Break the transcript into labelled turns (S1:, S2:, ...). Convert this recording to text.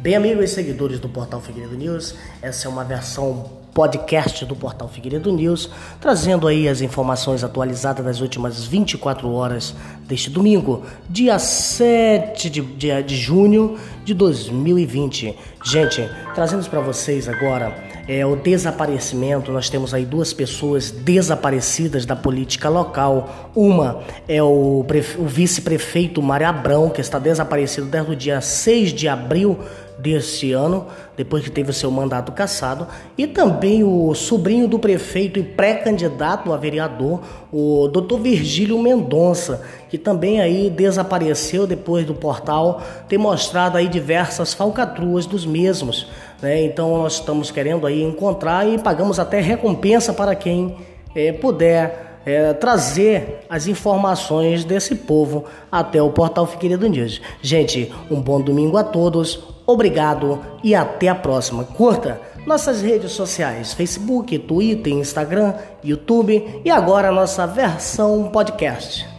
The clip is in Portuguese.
S1: Bem, amigos e seguidores do Portal Figueiredo News, essa é uma versão podcast do Portal Figueiredo News, trazendo aí as informações atualizadas das últimas 24 horas deste domingo, dia 7 de, de, de junho de 2020. Gente, trazendo para vocês agora é, o desaparecimento. Nós temos aí duas pessoas desaparecidas da política local. Uma é o, o vice-prefeito Mário Abrão, que está desaparecido desde o dia 6 de abril deste ano, depois que teve o seu mandato cassado, e também o sobrinho do prefeito e pré-candidato a vereador, o Dr. Virgílio Mendonça, que também aí desapareceu depois do portal ter mostrado aí diversas falcatruas dos mesmos, né? Então nós estamos querendo aí encontrar e pagamos até recompensa para quem é, puder é, trazer as informações desse povo até o portal Figueiredo News. Gente, um bom domingo a todos, obrigado e até a próxima. Curta nossas redes sociais: Facebook, Twitter, Instagram, YouTube e agora a nossa versão podcast.